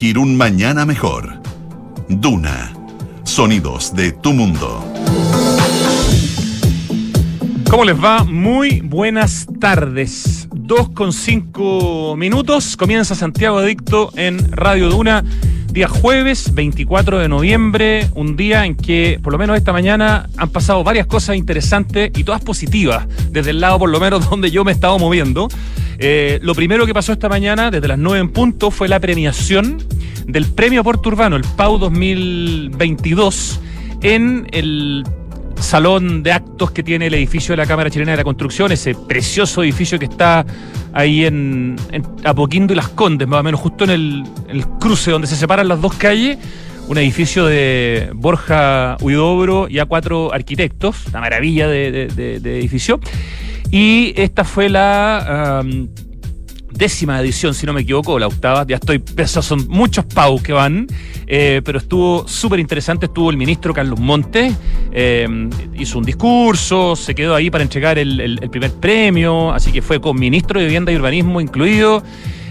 Ir un mañana mejor. Duna. Sonidos de tu mundo. ¿Cómo les va? Muy buenas tardes. Dos con cinco minutos. Comienza Santiago Adicto en Radio Duna. Día jueves 24 de noviembre, un día en que, por lo menos esta mañana, han pasado varias cosas interesantes y todas positivas, desde el lado por lo menos donde yo me he estado moviendo. Eh, lo primero que pasó esta mañana, desde las 9 en punto, fue la premiación del Premio Puerto Urbano, el PAU 2022, en el salón de actos que tiene el edificio de la Cámara Chilena de la Construcción, ese precioso edificio que está ahí en, Apoquindo y Las Condes, más o menos justo en el, cruce donde se separan las dos calles, un edificio de Borja Huidobro y a cuatro arquitectos, una maravilla de, edificio. Y esta fue la décima edición, si no me equivoco, la octava, ya estoy, esos son muchos PAU que van, eh, pero estuvo súper interesante, estuvo el ministro Carlos Montes, eh, hizo un discurso, se quedó ahí para entregar el, primer premio, así que fue con ministro de Vivienda y Urbanismo incluido.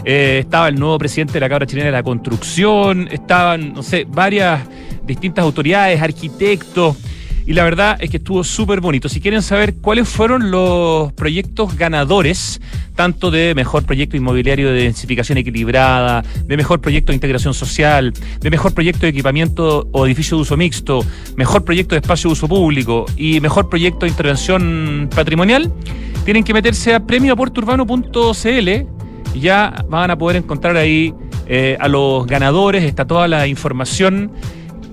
Eh, estaba el nuevo presidente de la Cámara Chilena de la Construcción, estaban, no sé, varias distintas autoridades, arquitectos, y la verdad es que estuvo súper bonito. Si quieren saber cuáles fueron los proyectos ganadores, tanto de mejor proyecto inmobiliario de densificación equilibrada, de mejor proyecto de integración social, de mejor proyecto de equipamiento o edificio de uso mixto, mejor proyecto de espacio de uso público y mejor proyecto de intervención patrimonial, tienen que meterse a premioaporturbano.cl y ya van a poder encontrar ahí eh, a los ganadores, está toda la información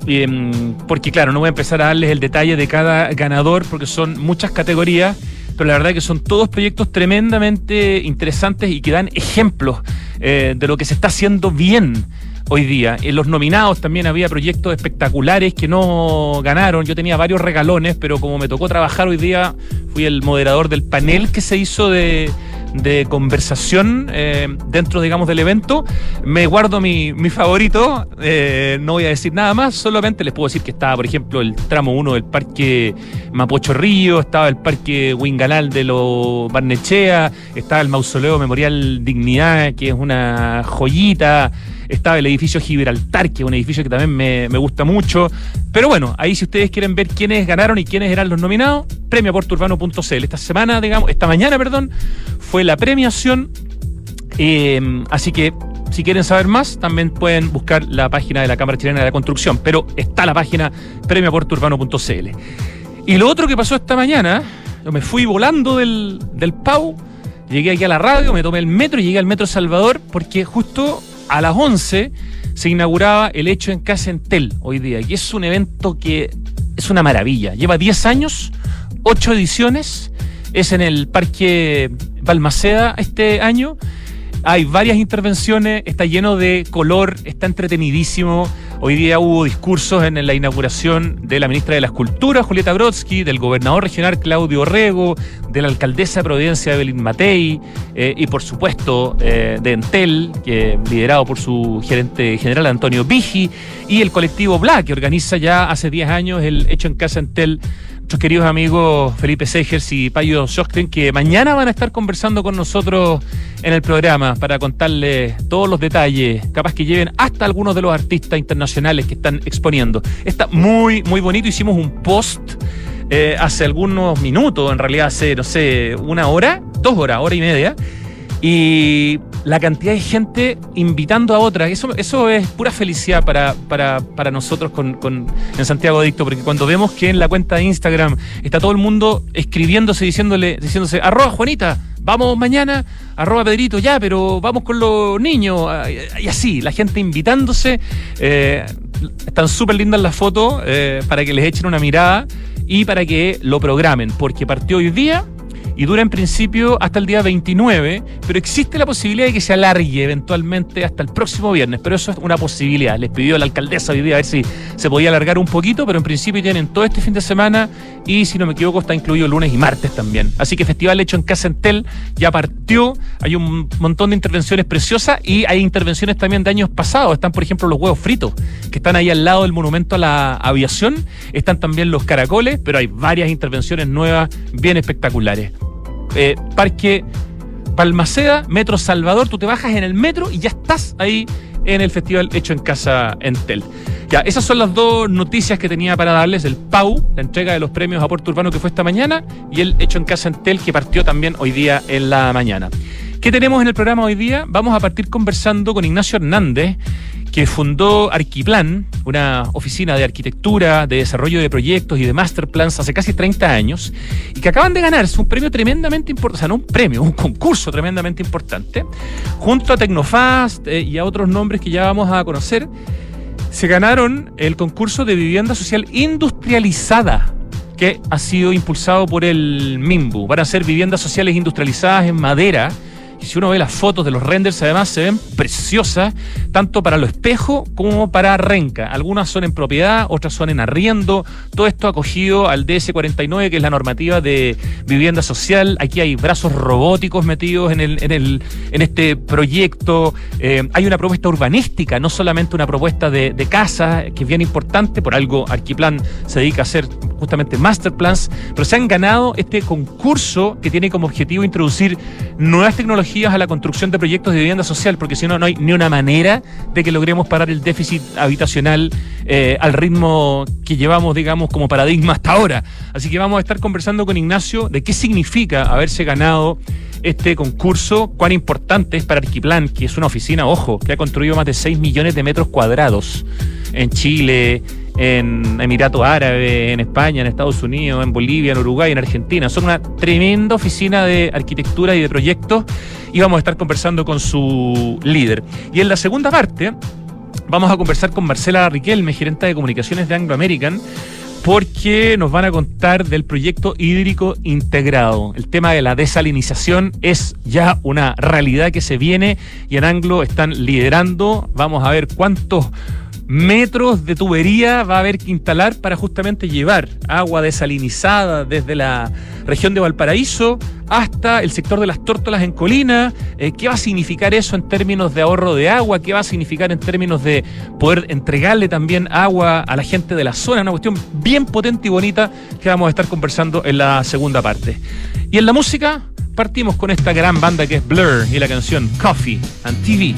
Em, porque claro, no voy a empezar a darles el detalle de cada ganador porque son muchas categorías, pero la verdad es que son todos proyectos tremendamente interesantes y que dan ejemplos eh, de lo que se está haciendo bien hoy día. En los nominados también había proyectos espectaculares que no ganaron. Yo tenía varios regalones, pero como me tocó trabajar hoy día, fui el moderador del panel que se hizo de de conversación eh, dentro, digamos, del evento. Me guardo mi, mi favorito, eh, no voy a decir nada más, solamente les puedo decir que estaba, por ejemplo, el tramo 1 del Parque Mapocho Río, estaba el Parque Wingalal de los Barnechea, estaba el Mausoleo Memorial Dignidad, que es una joyita estaba el edificio Gibraltar, que es un edificio que también me, gusta mucho. Pero bueno, ahí si ustedes quieren ver quiénes ganaron y quiénes eran los nominados, premioporturbano.cl. Esta semana, digamos, esta mañana, perdón, fue la premiación. Eh, así que si quieren saber más, también pueden buscar la página de la Cámara Chilena de la Construcción, pero está la página premioporturbano.cl. Y lo otro que pasó esta mañana, yo me fui volando del, del PAU, llegué aquí a la radio, me tomé el metro y llegué al Metro Salvador porque justo a las 11 se inauguraba el Hecho en Casa Entel hoy día. Y es un evento que es una maravilla. Lleva 10 años, 8 ediciones. Es en el Parque Balmaceda este año. Hay varias intervenciones, está lleno de color, está entretenidísimo. Hoy día hubo discursos en la inauguración de la ministra de la Escultura, Julieta Brodsky, del gobernador regional Claudio Orrego, de la alcaldesa de Providencia, Evelyn Matei, eh, y por supuesto eh, de Entel, liderado por su gerente general Antonio Vigi, y el colectivo Black, que organiza ya hace 10 años el Hecho en Casa Entel nuestros queridos amigos Felipe Segers y Payo Schochten, que mañana van a estar conversando con nosotros en el programa para contarles todos los detalles, capaz que lleven hasta algunos de los artistas internacionales que están exponiendo. Está muy, muy bonito. Hicimos un post eh, hace algunos minutos, en realidad hace, no sé, una hora, dos horas, hora y media y la cantidad de gente invitando a otra. Eso, eso es pura felicidad para, para, nosotros con, en Santiago Adicto, porque cuando vemos que en la cuenta de Instagram está todo el mundo escribiéndose, diciéndole, diciéndose, arroba Juanita, vamos mañana, arroba Pedrito, ya, pero vamos con los niños, y así, la gente invitándose. Eh, están súper lindas las fotos eh, para que les echen una mirada y para que lo programen, porque partió hoy día y dura en principio hasta el día 29, pero existe la posibilidad de que se alargue eventualmente hasta el próximo viernes, pero eso es una posibilidad. Les pidió a la alcaldesa hoy a ver si se podía alargar un poquito, pero en principio tienen todo este fin de semana y si no me equivoco está incluido lunes y martes también. Así que Festival Hecho en Casa Entel ya partió, hay un montón de intervenciones preciosas y hay intervenciones también de años pasados. Están, por ejemplo, los huevos fritos, que están ahí al lado del monumento a la aviación, están también los caracoles, pero hay varias intervenciones nuevas bien espectaculares. Eh, parque Palmaceda, Metro Salvador, tú te bajas en el metro y ya estás ahí en el festival Hecho en Casa Entel. Ya, esas son las dos noticias que tenía para darles, el PAU, la entrega de los premios a Puerto Urbano que fue esta mañana, y el Hecho en Casa Entel que partió también hoy día en la mañana. ¿Qué tenemos en el programa hoy día? Vamos a partir conversando con Ignacio Hernández, que fundó Arquiplan, una oficina de arquitectura, de desarrollo de proyectos y de master plans hace casi 30 años, y que acaban de ganarse un premio tremendamente importante, o sea, no un premio, un concurso tremendamente importante, junto a Tecnofast eh, y a otros nombres que ya vamos a conocer, se ganaron el concurso de vivienda social industrializada que ha sido impulsado por el MIMBU. Van a ser viviendas sociales industrializadas en madera y si uno ve las fotos de los renders, además se ven preciosas, tanto para lo espejo como para renca. Algunas son en propiedad, otras son en arriendo. Todo esto acogido al DS49, que es la normativa de vivienda social. Aquí hay brazos robóticos metidos en, el, en, el, en este proyecto. Eh, hay una propuesta urbanística, no solamente una propuesta de, de casa, que es bien importante. Por algo, Arquiplan se dedica a hacer justamente master plans, pero se han ganado este concurso que tiene como objetivo introducir nuevas tecnologías a la construcción de proyectos de vivienda social, porque si no, no hay ni una manera de que logremos parar el déficit habitacional eh, al ritmo que llevamos, digamos, como paradigma hasta ahora. Así que vamos a estar conversando con Ignacio de qué significa haberse ganado este concurso, cuán importante es para Arquiplan, que es una oficina, ojo, que ha construido más de 6 millones de metros cuadrados en Chile, en Emiratos Árabes, en España, en Estados Unidos, en Bolivia, en Uruguay, en Argentina. Son una tremenda oficina de arquitectura y de proyectos y vamos a estar conversando con su líder. Y en la segunda parte vamos a conversar con Marcela Riquelme, gerente de comunicaciones de Anglo American porque nos van a contar del proyecto hídrico integrado. El tema de la desalinización es ya una realidad que se viene y en Anglo están liderando. Vamos a ver cuántos metros de tubería va a haber que instalar para justamente llevar agua desalinizada desde la región de Valparaíso hasta el sector de las tórtolas en Colina. Eh, ¿Qué va a significar eso en términos de ahorro de agua? ¿Qué va a significar en términos de poder entregarle también agua a la gente de la zona? Una cuestión bien potente y bonita que vamos a estar conversando en la segunda parte. Y en la música partimos con esta gran banda que es Blur y la canción Coffee and TV.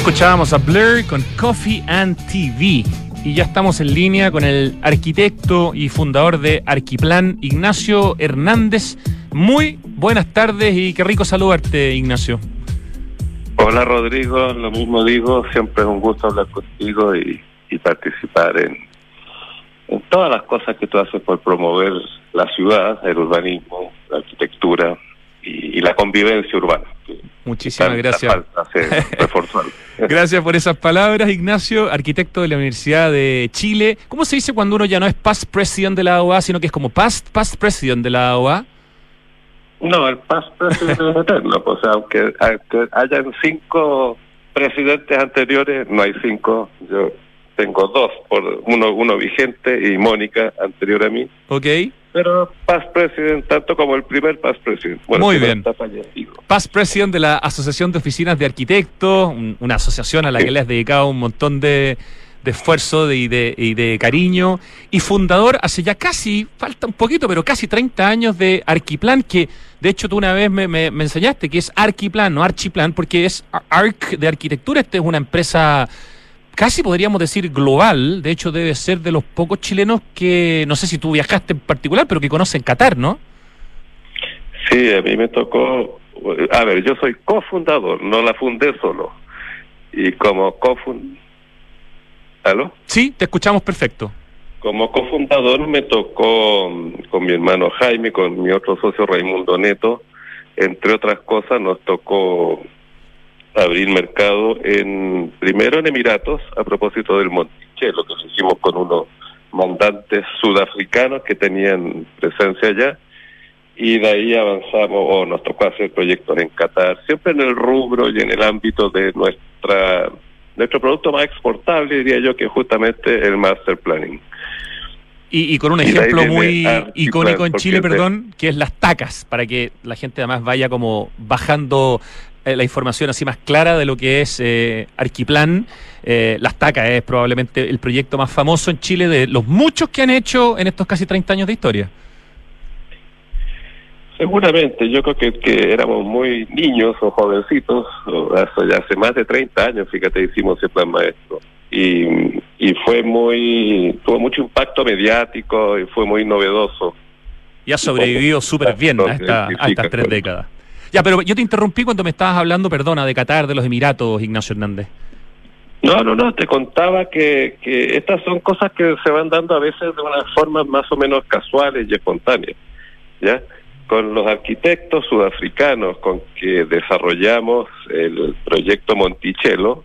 Escuchábamos a Blur con Coffee and TV. Y ya estamos en línea con el arquitecto y fundador de Arquiplan, Ignacio Hernández. Muy buenas tardes y qué rico saludarte, Ignacio. Hola Rodrigo, lo mismo digo, siempre es un gusto hablar contigo y, participar en, todas las cosas que tú haces por promover la ciudad, el urbanismo, la arquitectura y la convivencia urbana. Muchísimas gracias. gracias por esas palabras, Ignacio, arquitecto de la Universidad de Chile. ¿Cómo se dice cuando uno ya no es past president de la AOA, sino que es como past, past president de la AOA? No, el past president es eterno. Pues, o sea, aunque, hayan cinco presidentes anteriores, no hay cinco. Yo tengo dos, por uno, uno vigente y Mónica anterior a mí. Ok. Pero past president, tanto como el primer past president. Muy bien. Past president de la Asociación de Oficinas de Arquitectos, una asociación a la que le has dedicado un montón de, esfuerzo y, de, cariño. Y fundador hace ya casi, falta un poquito, pero casi 30 años de Arquiplan, que de hecho tú una vez me, me enseñaste que es Arquiplan, no Archiplan, porque es Arc de arquitectura. Esta es una empresa casi podríamos decir global, de hecho debe ser de los pocos chilenos que, no sé si tú viajaste en particular, pero que conocen Qatar, ¿no? Sí, a mí me tocó, a ver, yo soy cofundador, no la fundé solo. Y como cofundador... ¿Aló? Sí, te escuchamos perfecto. Como cofundador me tocó con mi hermano Jaime, con mi otro socio Raimundo Neto, entre otras cosas nos tocó abrir mercado en primero en Emiratos a propósito del Monticello que hicimos con unos mandantes sudafricanos que tenían presencia allá y de ahí avanzamos o nos tocó hacer proyectos en Qatar siempre en el rubro y en el ámbito de nuestra nuestro producto más exportable diría yo que justamente el master planning y, con un ejemplo muy icónico en Chile, perdón, que es las tacas, para que la gente además vaya como bajando eh, la información así más clara de lo que es eh, Arquiplan. Eh, Las Tacas es probablemente el proyecto más famoso en Chile de los muchos que han hecho en estos casi 30 años de historia. Seguramente, yo creo que, que éramos muy niños o jovencitos, ya hace más de 30 años, fíjate, hicimos ese plan maestro. Y, y fue muy, tuvo mucho impacto mediático y fue muy novedoso. Y ha sobrevivido súper bien a, esta, a estas tres décadas. Ya, pero yo te interrumpí cuando me estabas hablando, perdona, de Qatar, de los Emiratos, Ignacio Hernández. No, no, no, te contaba que, que estas son cosas que se van dando a veces de una forma más o menos casuales y espontáneas, ¿ya? Con los arquitectos sudafricanos con que desarrollamos el proyecto Monticello,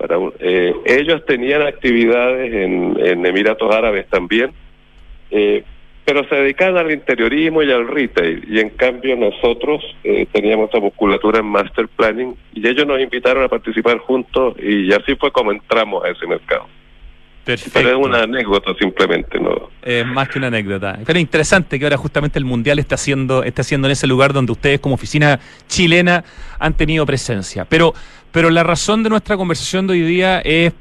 para eh, ellos tenían actividades en, Emiratos Árabes también, eh, pero se dedican al interiorismo y al retail. Y en cambio nosotros eh, teníamos esa musculatura en master planning y ellos nos invitaron a participar juntos y así fue como entramos a ese mercado. Perfecto. Pero es una anécdota simplemente, ¿no? Es más que una anécdota. Pero interesante que ahora justamente el Mundial está haciendo, está haciendo en ese lugar donde ustedes como oficina chilena han tenido presencia. Pero, pero la razón de nuestra conversación de hoy día es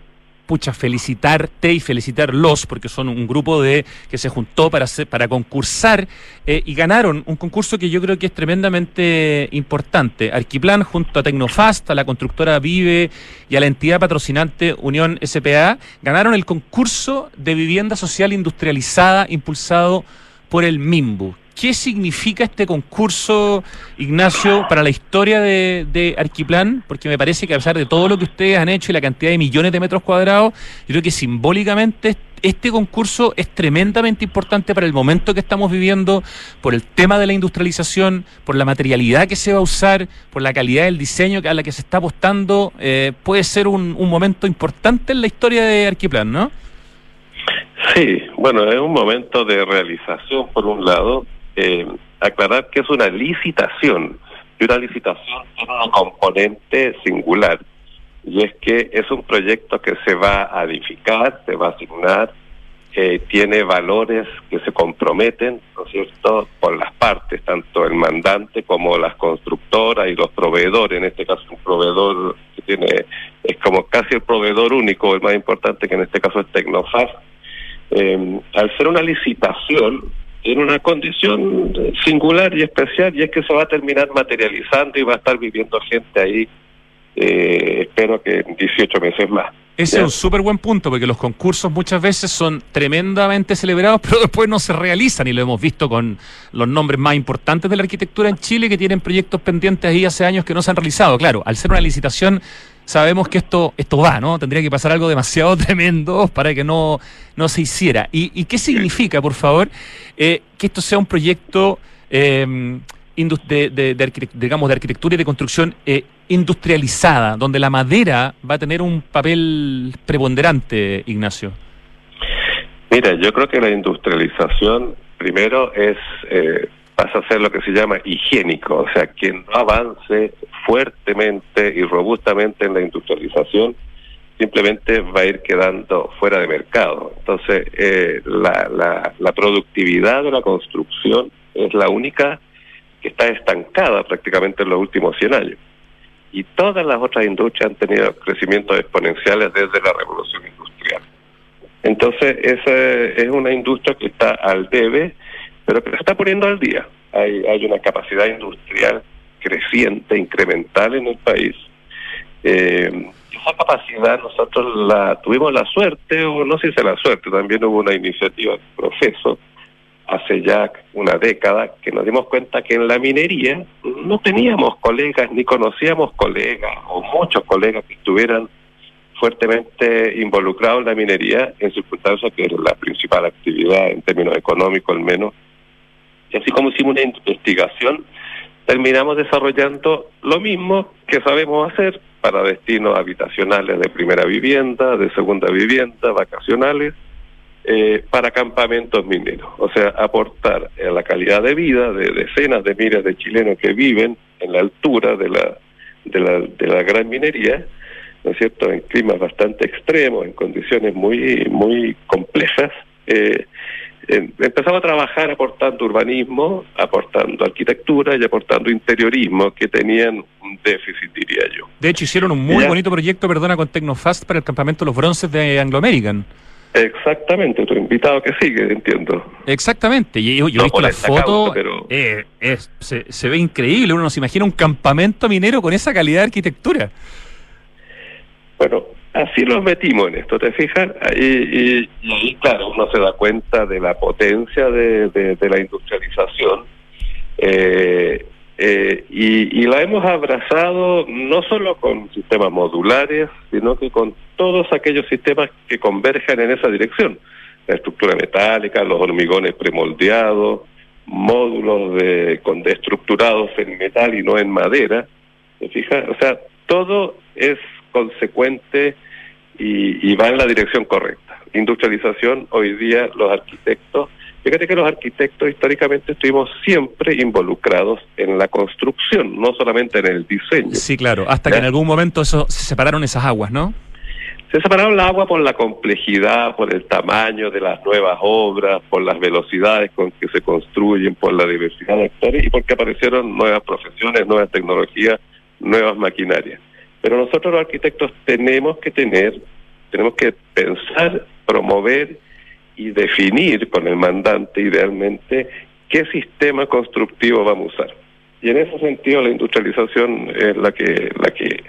pucha, felicitarte y felicitarlos, porque son un grupo de que se juntó para, para concursar eh, y ganaron un concurso que yo creo que es tremendamente importante. Arquiplan junto a Tecnofast, a la constructora Vive y a la entidad patrocinante Unión SPA, ganaron el concurso de vivienda social industrializada impulsado por el MIMBU. ¿Qué significa este concurso, Ignacio, para la historia de, de, Arquiplan? Porque me parece que a pesar de todo lo que ustedes han hecho y la cantidad de millones de metros cuadrados, yo creo que simbólicamente este concurso es tremendamente importante para el momento que estamos viviendo, por el tema de la industrialización, por la materialidad que se va a usar, por la calidad del diseño a la que se está apostando. Eh, puede ser un, un momento importante en la historia de Arquiplan, ¿no? Sí, bueno, es un momento de realización por un lado, eh, aclarar que es una licitación y una licitación tiene un componente singular y es que es un proyecto que se va a edificar, se va a asignar, eh, tiene valores que se comprometen, ¿no es cierto?, por las partes, tanto el mandante como las constructoras y los proveedores, en este caso un proveedor que tiene, es como casi el proveedor único, el más importante que en este caso es Tecnofast. Eh, al ser una licitación, en una condición singular y especial y es que se va a terminar materializando y va a estar viviendo gente ahí eh, espero que en 18 meses más. Ese es un súper buen punto, porque los concursos muchas veces son tremendamente celebrados, pero después no se realizan, y lo hemos visto con los nombres más importantes de la arquitectura en Chile, que tienen proyectos pendientes ahí hace años que no se han realizado. Claro, al ser una licitación, sabemos que esto, esto va, ¿no? Tendría que pasar algo demasiado tremendo para que no, no se hiciera. ¿Y, qué significa, por favor, eh, que esto sea un proyecto... Eh, de, digamos, de arquitectura y de construcción eh, industrializada, donde la madera va a tener un papel preponderante, Ignacio? Mira, yo creo que la industrialización primero es eh, pasa a ser lo que se llama higiénico, o sea, quien no avance fuertemente y robustamente en la industrialización simplemente va a ir quedando fuera de mercado. Entonces, eh, la, la, la productividad de la construcción es la única que está estancada prácticamente en los últimos 100 años. Y todas las otras industrias han tenido crecimientos exponenciales desde la revolución industrial. Entonces, esa es una industria que está al debe, pero que se está poniendo al día. Hay, hay una capacidad industrial creciente, incremental en el país. Eh, esa capacidad nosotros la tuvimos la suerte, o no sé si la suerte, también hubo una iniciativa de proceso hace ya una década que nos dimos cuenta que en la minería no teníamos colegas ni conocíamos colegas o muchos colegas que estuvieran fuertemente involucrados en la minería en circunstancias que era la principal actividad en términos económicos al menos. Y así como hicimos una investigación, terminamos desarrollando lo mismo que sabemos hacer para destinos habitacionales de primera vivienda, de segunda vivienda, vacacionales, eh, para campamentos mineros, o sea, aportar a la calidad de vida de decenas de miles de chilenos que viven en la altura de la, de la, de la gran minería, ¿no es cierto?, en climas bastante extremos, en condiciones muy, muy complejas. Eh, empezamos a trabajar aportando urbanismo, aportando arquitectura y aportando interiorismo que tenían un déficit, diría yo. De hecho, hicieron un muy bonito proyecto, perdona, con Tecnofast para el campamento Los Bronces de Anglo American. Exactamente, tu invitado que sigue, entiendo. Exactamente, y yo, he visto la foto, pero... Eh, se, ve increíble, uno no se imagina un campamento minero con esa calidad de arquitectura. Bueno, así nos metimos en esto, ¿te fijas? Y, ahí, claro, uno se da cuenta de la potencia de, de la industrialización. Eh, eh, y, la hemos abrazado no solo con sistemas modulares, sino que con todos aquellos sistemas que converjan en esa dirección. La estructura metálica, los hormigones premoldeados, módulos de, con, estructurados en metal y no en madera. ¿Se fija? O sea, todo es consecuente y, y va en la dirección correcta. Industrialización, hoy día los arquitectos Fíjate que los arquitectos históricamente estuvimos siempre involucrados en la construcción, no solamente en el diseño. Sí, claro, hasta que en algún momento eso, se separaron esas aguas, ¿no? Se separaron las aguas por la complejidad, por el tamaño de las nuevas obras, por las velocidades con que se construyen, por la diversidad de actores y porque aparecieron nuevas profesiones, nuevas tecnologías, nuevas maquinarias. Pero nosotros los arquitectos tenemos que tener, tenemos que pensar, promover y definir con el mandante idealmente qué sistema constructivo vamos a usar. Y en ese sentido la industrialización es la que la que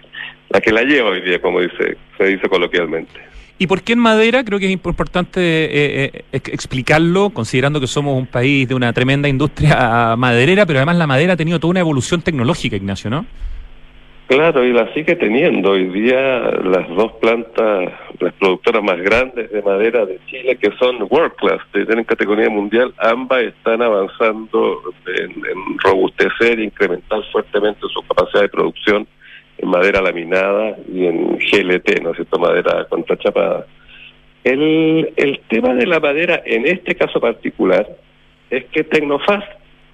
la que la lleva hoy día, como dice se dice coloquialmente. ¿Y por qué en madera? Creo que es importante eh, eh, explicarlo, considerando que somos un país de una tremenda industria maderera, pero además la madera ha tenido toda una evolución tecnológica, Ignacio, ¿no? Claro, y la sigue teniendo. Hoy día las dos plantas, las productoras más grandes de madera de Chile, que son World Class, tienen categoría mundial, ambas están avanzando en, robustecer e incrementar fuertemente su capacidad de producción en madera laminada y en GLT, ¿no es cierto?, madera contrachapada. El, el tema de la madera, en este caso particular, es que Tecnofast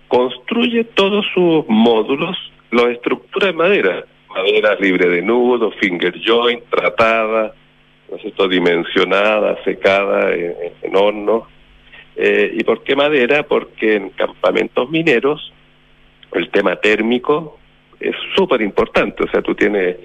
construye todos sus módulos, los estructura en madera madera libre de nudos, finger joint, tratada, ¿no es dimensionada, secada en, horno. Eh, ¿Y por qué madera? Porque en campamentos mineros el tema térmico es súper importante. O sea, tú tienes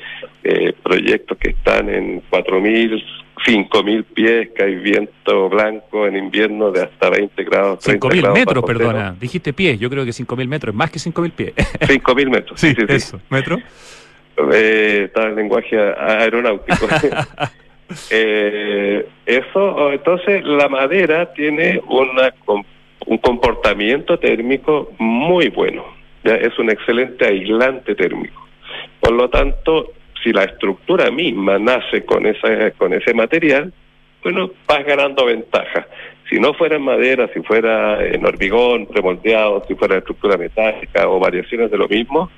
eh, proyectos que están en 4.000, 5.000 pies, que hay viento blanco en invierno de hasta 20 grados. 5.000 metros, perdona. Dijiste pies, yo creo que 5.000 metros, más que 5.000 pies. 5.000 metros, sí, sí, sí. Eso, metro. Eh, estaba en lenguaje aeronáutico. eh, eso, entonces la madera tiene una, un comportamiento térmico muy bueno. ¿ya? Es un excelente aislante térmico. Por lo tanto, si la estructura misma nace con, esa, con ese material, bueno, vas ganando ventaja. Si no fuera en madera, si fuera en hormigón premoldeado, si fuera estructura metálica o variaciones de lo mismo,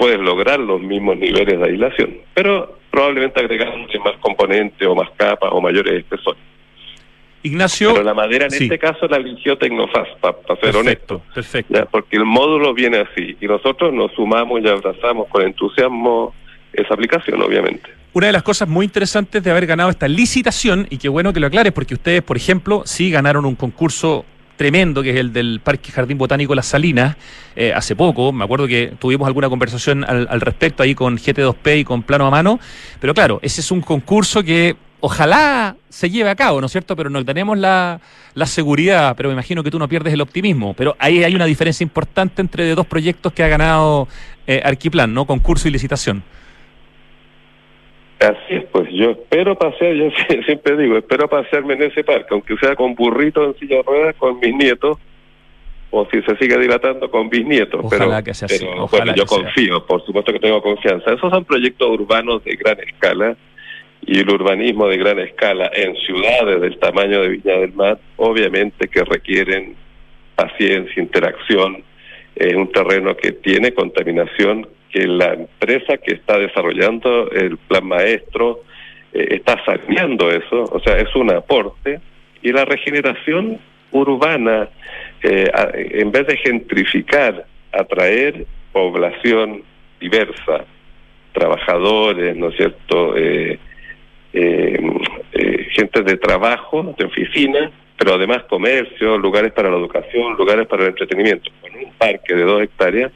puedes lograr los mismos niveles de aislación, pero probablemente agregando más componentes o más capas o mayores espesores. Ignacio. Pero la madera en este caso la eligió Tecnofast, para ser honesto. Perfecto. porque el módulo viene así y nosotros nos sumamos y abrazamos con entusiasmo esa aplicación, obviamente. Una de las cosas muy interesantes de haber ganado esta licitación, y qué bueno que lo aclares, porque ustedes, por ejemplo, sí ganaron un concurso tremendo, que es el del Parque Jardín Botánico Las Salinas, eh, hace poco. Me acuerdo que tuvimos alguna conversación al, al, respecto ahí con GT2P y con Plano a Mano. Pero claro, ese es un concurso que ojalá se lleve a cabo, ¿no es cierto? Pero no tenemos la, la seguridad, pero me imagino que tú no pierdes el optimismo. Pero ahí hay una diferencia importante entre dos proyectos que ha ganado eh, Arquiplan, ¿no? Concurso y licitación. Así es, pues yo espero pasear, yo siempre digo, espero pasearme en ese parque, aunque sea con burrito en silla de ruedas, con mis nietos, o si se sigue dilatando con bisnietos. Ojalá pero, que sea así. pero Ojalá bueno, yo sea. confío, por supuesto que tengo confianza. Esos son proyectos urbanos de gran escala y el urbanismo de gran escala en ciudades del tamaño de Viña del Mar, obviamente que requieren paciencia, interacción, es un terreno que tiene contaminación, que la empresa que está desarrollando el plan maestro eh, está saneando eso, o sea, es un aporte, y la regeneración urbana, eh, en vez de gentrificar, atraer población diversa, trabajadores, ¿no es cierto?, eh, gente de trabajo, de oficina, pero además comercio, lugares para la educación, lugares para el entretenimiento, con un parque de dos hectáreas,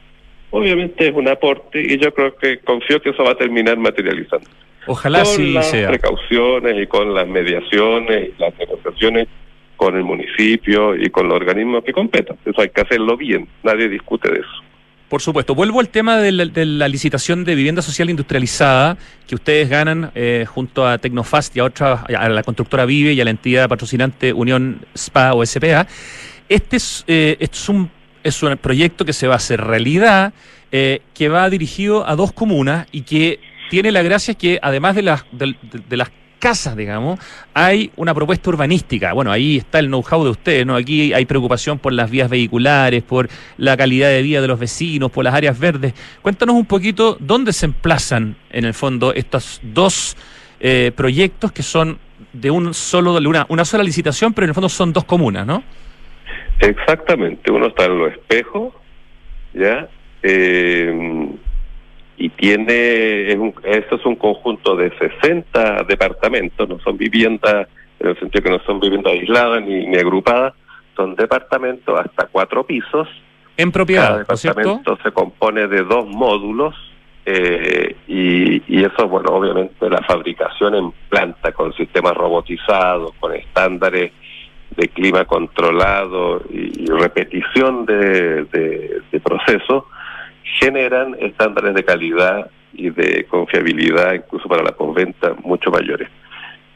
obviamente es un aporte y yo creo que confío que eso va a terminar materializando. Ojalá con sí las sea. precauciones y con las mediaciones y las negociaciones con el municipio y con los organismos que competan. Eso hay que hacerlo bien, nadie discute de eso. Por supuesto. Vuelvo al tema de la, de la licitación de vivienda social industrializada que ustedes ganan eh, junto a Tecnofast y a otra, a la constructora Vive y a la entidad patrocinante Unión SPA o SPA. Este es, eh, este es un es un proyecto que se va a hacer realidad, eh, que va dirigido a dos comunas y que tiene la gracia que además de las, de, de, las casas, digamos, hay una propuesta urbanística. Bueno, ahí está el know-how de ustedes, ¿no? Aquí hay preocupación por las vías vehiculares, por la calidad de vida de los vecinos, por las áreas verdes. Cuéntanos un poquito dónde se emplazan, en el fondo, estos dos eh, proyectos que son de un solo, una, una sola licitación, pero en el fondo son dos comunas, ¿no? Exactamente, uno está en los espejos, ¿ya? Eh, y tiene, es un, esto es un conjunto de 60 departamentos, no son viviendas, en el sentido que no son viviendas aisladas ni, ni agrupadas, son departamentos hasta cuatro pisos. En propiedad, Cada departamento se compone de dos módulos eh, y, y eso, bueno, obviamente la fabricación en planta con sistemas robotizados, con estándares de clima controlado y, repetición de, de, procesos, generan estándares de calidad y de confiabilidad, incluso para la postventa, mucho mayores.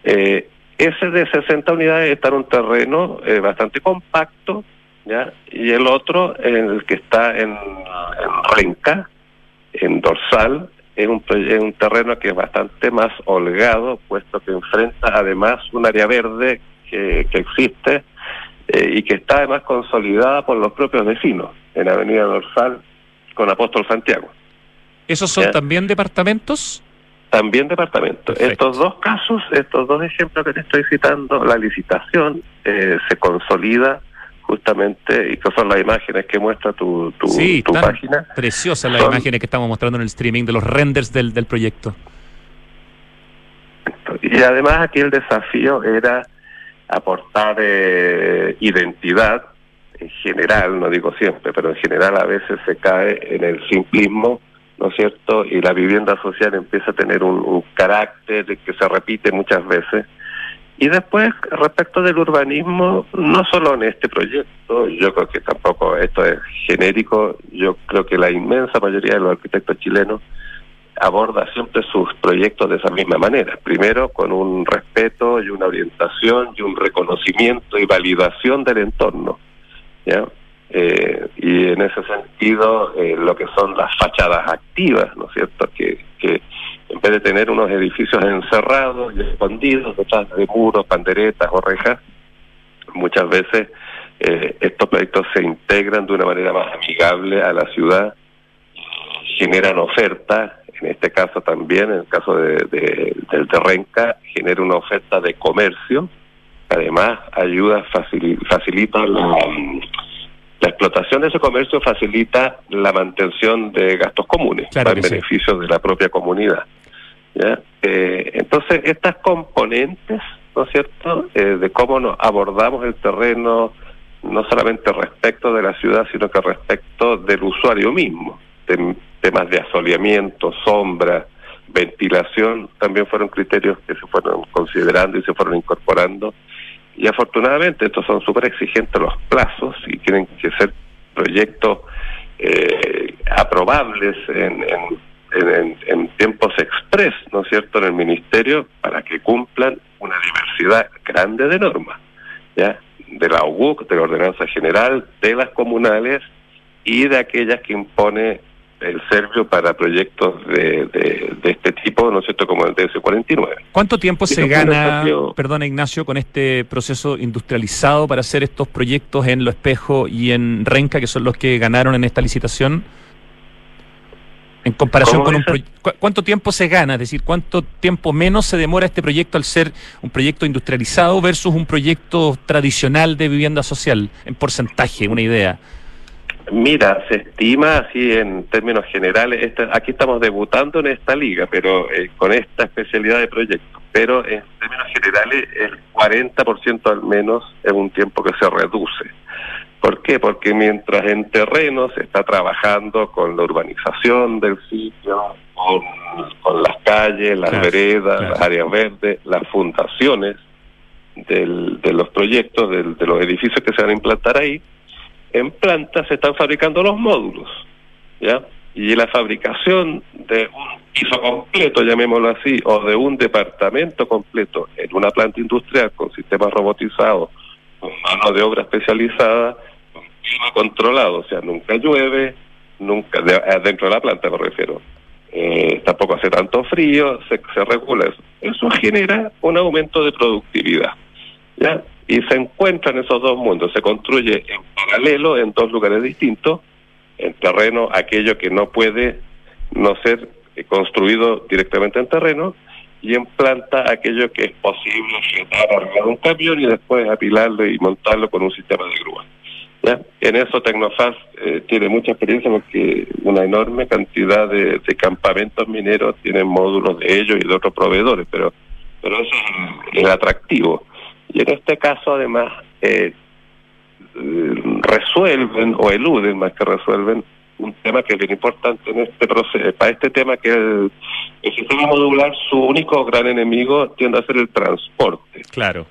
Eh, ese de 60 unidades está en un terreno eh, bastante compacto, ¿ya? y el otro, en el que está en, en Renca, en Dorsal, es un, es un terreno que es bastante más holgado, puesto que enfrenta además un área verde que, que existe eh, y que está además consolidada por los propios vecinos en Avenida Dorsal con Apóstol Santiago. ¿Esos son ¿Ya? también departamentos? También departamentos. Perfecto. Estos dos casos, estos dos ejemplos que te estoy citando, la licitación eh, se consolida justamente, y que son las imágenes que muestra tu, tu, sí, tu página. Preciosas las son... imágenes que estamos mostrando en el streaming de los renders del, del proyecto. Y además aquí el desafío era aportar eh, identidad en general, no digo siempre, pero en general a veces se cae en el simplismo, ¿no es cierto? Y la vivienda social empieza a tener un, un carácter que se repite muchas veces. Y después, respecto del urbanismo, no solo en este proyecto, yo creo que tampoco esto es genérico, yo creo que la inmensa mayoría de los arquitectos chilenos aborda siempre sus proyectos de esa misma manera. Primero, con un respeto y una orientación y un reconocimiento y validación del entorno. Eh, y en ese sentido, eh, lo que son las fachadas activas, ¿no es cierto? Que, que en vez de tener unos edificios encerrados y escondidos detrás de muros, panderetas o rejas, muchas veces eh, estos proyectos se integran de una manera más amigable a la ciudad, generan ofertas, en este caso también, en el caso de, del Terrenca, genera una oferta de comercio, además ayuda, facilita la, la explotación de ese comercio, facilita la mantención de gastos comunes, para el beneficio de la propia comunidad. ¿ya? Eh, entonces, estas componentes, ¿no es cierto?, eh, de cómo nos abordamos el terreno, no solamente respecto de la ciudad, sino que respecto del usuario mismo. Temas de asoleamiento, sombra, ventilación, también fueron criterios que se fueron considerando y se fueron incorporando. Y afortunadamente estos son súper exigentes los plazos y tienen que ser proyectos eh, aprobables en, en, en, tiempos express, ¿no es cierto?, en el Ministerio para que cumplan una diversidad grande de normas, ¿ya? de la UUC, de la Ordenanza General, de las comunales y de aquellas que impone el Servio para proyectos de, de, este tipo, ¿no es cierto?, como el DS49. ¿Cuánto tiempo se gana, perdón Ignacio, con este proceso industrializado para hacer estos proyectos en Lo Espejo y en Renca, que son los que ganaron en esta licitación? En comparación con un proyecto, ¿cuánto tiempo se gana? Es decir, ¿cuánto tiempo menos se demora este proyecto al ser un proyecto industrializado versus un proyecto tradicional de vivienda social? En porcentaje, una idea. Mira, se estima así en términos generales, aquí estamos debutando en esta liga, pero eh, con esta especialidad de proyectos, pero en términos generales el 40% al menos es un tiempo que se reduce. ¿Por qué? Porque mientras en terreno se está trabajando con la urbanización del sitio, con, las calles, las veredas, las áreas verdes, las fundaciones del, de los proyectos, de los edificios que se van a implantar ahí, en planta se están fabricando los módulos, ¿ya? Y la fabricación de un piso completo, llamémoslo así, o de un departamento completo en una planta industrial con sistemas robotizados, con mano de obra especializada, con clima controlado, o sea, nunca llueve, nunca, eh, dentro de la planta me refiero, eh, tampoco hace tanto frío, se, se regula eso. Eso genera un aumento de productividad. ¿ya? Y se encuentran esos dos mundos, se construye en paralelo en dos lugares distintos, en terreno aquello que no puede no ser construido directamente en terreno, y en planta aquello que es posible fletar arriba de un camión y después apilarlo y montarlo con un sistema de grúa. ¿Ya? En eso Tecnofast eh, tiene mucha experiencia porque una enorme cantidad de, campamentos mineros tienen módulos de ellos y de otros proveedores, pero pero eso es el atractivo. Y en este caso, además, eh, resuelven o eluden más que resuelven un tema que es bien importante en este proceso. Para este tema que el, el sistema modular, su único gran enemigo tiende a ser el transporte. Claro.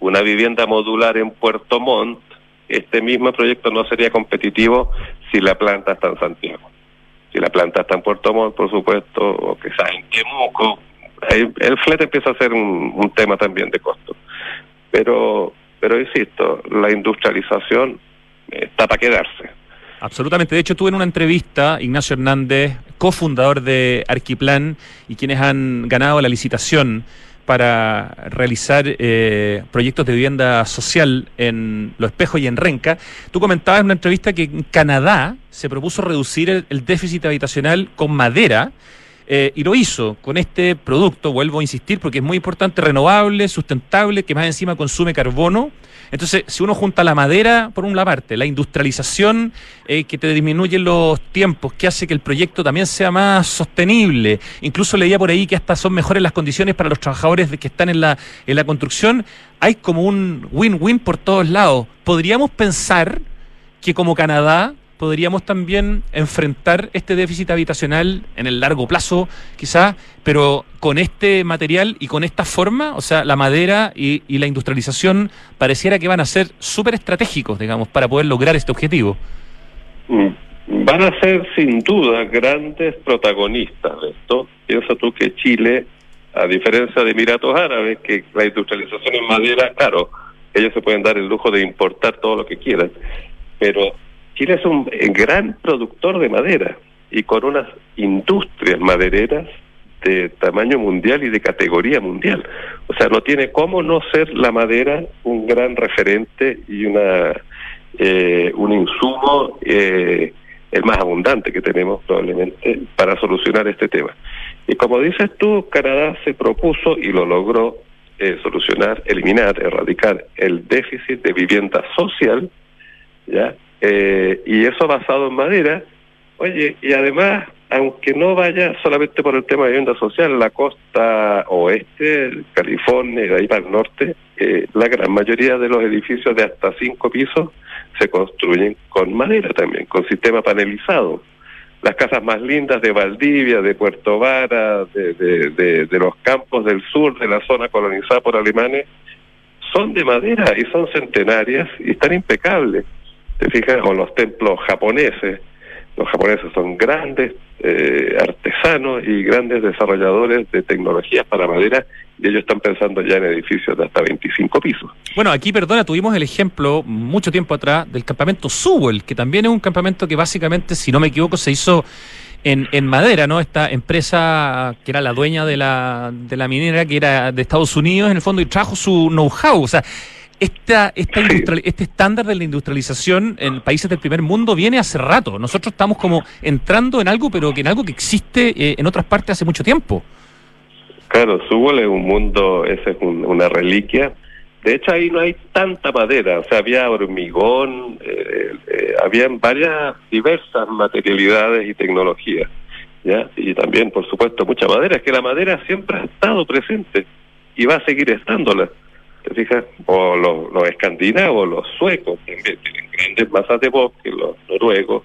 Una vivienda modular en Puerto Montt, este mismo proyecto no sería competitivo si la planta está en Santiago. Si la planta está en Puerto Montt, por supuesto, o está en Temuco, el flete empieza a ser un, un tema también de costo. Pero, pero insisto, la industrialización está para quedarse. Absolutamente. De hecho, tuve en una entrevista Ignacio Hernández, cofundador de Arquiplan y quienes han ganado la licitación para realizar eh, proyectos de vivienda social en Los Espejos y en Renca. Tú comentabas en una entrevista que en Canadá se propuso reducir el déficit habitacional con madera eh, y lo hizo con este producto, vuelvo a insistir, porque es muy importante, renovable, sustentable, que más encima consume carbono. Entonces, si uno junta la madera, por una parte, la industrialización eh, que te disminuye los tiempos, que hace que el proyecto también sea más sostenible, incluso leía por ahí que hasta son mejores las condiciones para los trabajadores que están en la, en la construcción, hay como un win-win por todos lados. Podríamos pensar que como Canadá podríamos también enfrentar este déficit habitacional en el largo plazo, quizá, pero con este material y con esta forma, o sea, la madera y, la industrialización pareciera que van a ser súper estratégicos, digamos, para poder lograr este objetivo. Mm, van a ser sin duda grandes protagonistas de esto. Piensa tú que Chile, a diferencia de Emiratos Árabes, que la industrialización en madera, claro, ellos se pueden dar el lujo de importar todo lo que quieran, pero Chile es un gran productor de madera y con unas industrias madereras de tamaño mundial y de categoría mundial. O sea, no tiene cómo no ser la madera un gran referente y una eh, un insumo eh, el más abundante que tenemos probablemente para solucionar este tema. Y como dices tú, Canadá se propuso y lo logró eh, solucionar, eliminar, erradicar el déficit de vivienda social, ¿ya? Eh, y eso basado en madera. Oye, y además, aunque no vaya solamente por el tema de vivienda social, la costa oeste, California y de ahí para el norte, eh, la gran mayoría de los edificios de hasta cinco pisos se construyen con madera también, con sistema panelizado. Las casas más lindas de Valdivia, de Puerto Vara, de, de, de, los campos del sur, de la zona colonizada por alemanes, son de madera y son centenarias y están impecables. ¿Te fijas? O los templos japoneses. Los japoneses son grandes eh, artesanos y grandes desarrolladores de tecnologías para madera y ellos están pensando ya en edificios de hasta 25 pisos. Bueno, aquí, perdona, tuvimos el ejemplo mucho tiempo atrás del campamento Subwell, que también es un campamento que básicamente, si no me equivoco, se hizo en, en madera, ¿no? Esta empresa que era la dueña de la, de la minera, que era de Estados Unidos, en el fondo, y trajo su know-how. O sea, esta, esta este estándar de la industrialización en países del primer mundo viene hace rato. Nosotros estamos como entrando en algo, pero que en algo que existe eh, en otras partes hace mucho tiempo. Claro, Subol es un mundo, esa es una reliquia. De hecho, ahí no hay tanta madera, o sea, había hormigón, eh, eh, habían varias diversas materialidades y tecnologías, ¿ya? Y también, por supuesto, mucha madera, es que la madera siempre ha estado presente y va a seguir estándola, ¿te fijas? O los, los escandinavos, los suecos, también tienen grandes masas de bosque, los noruegos,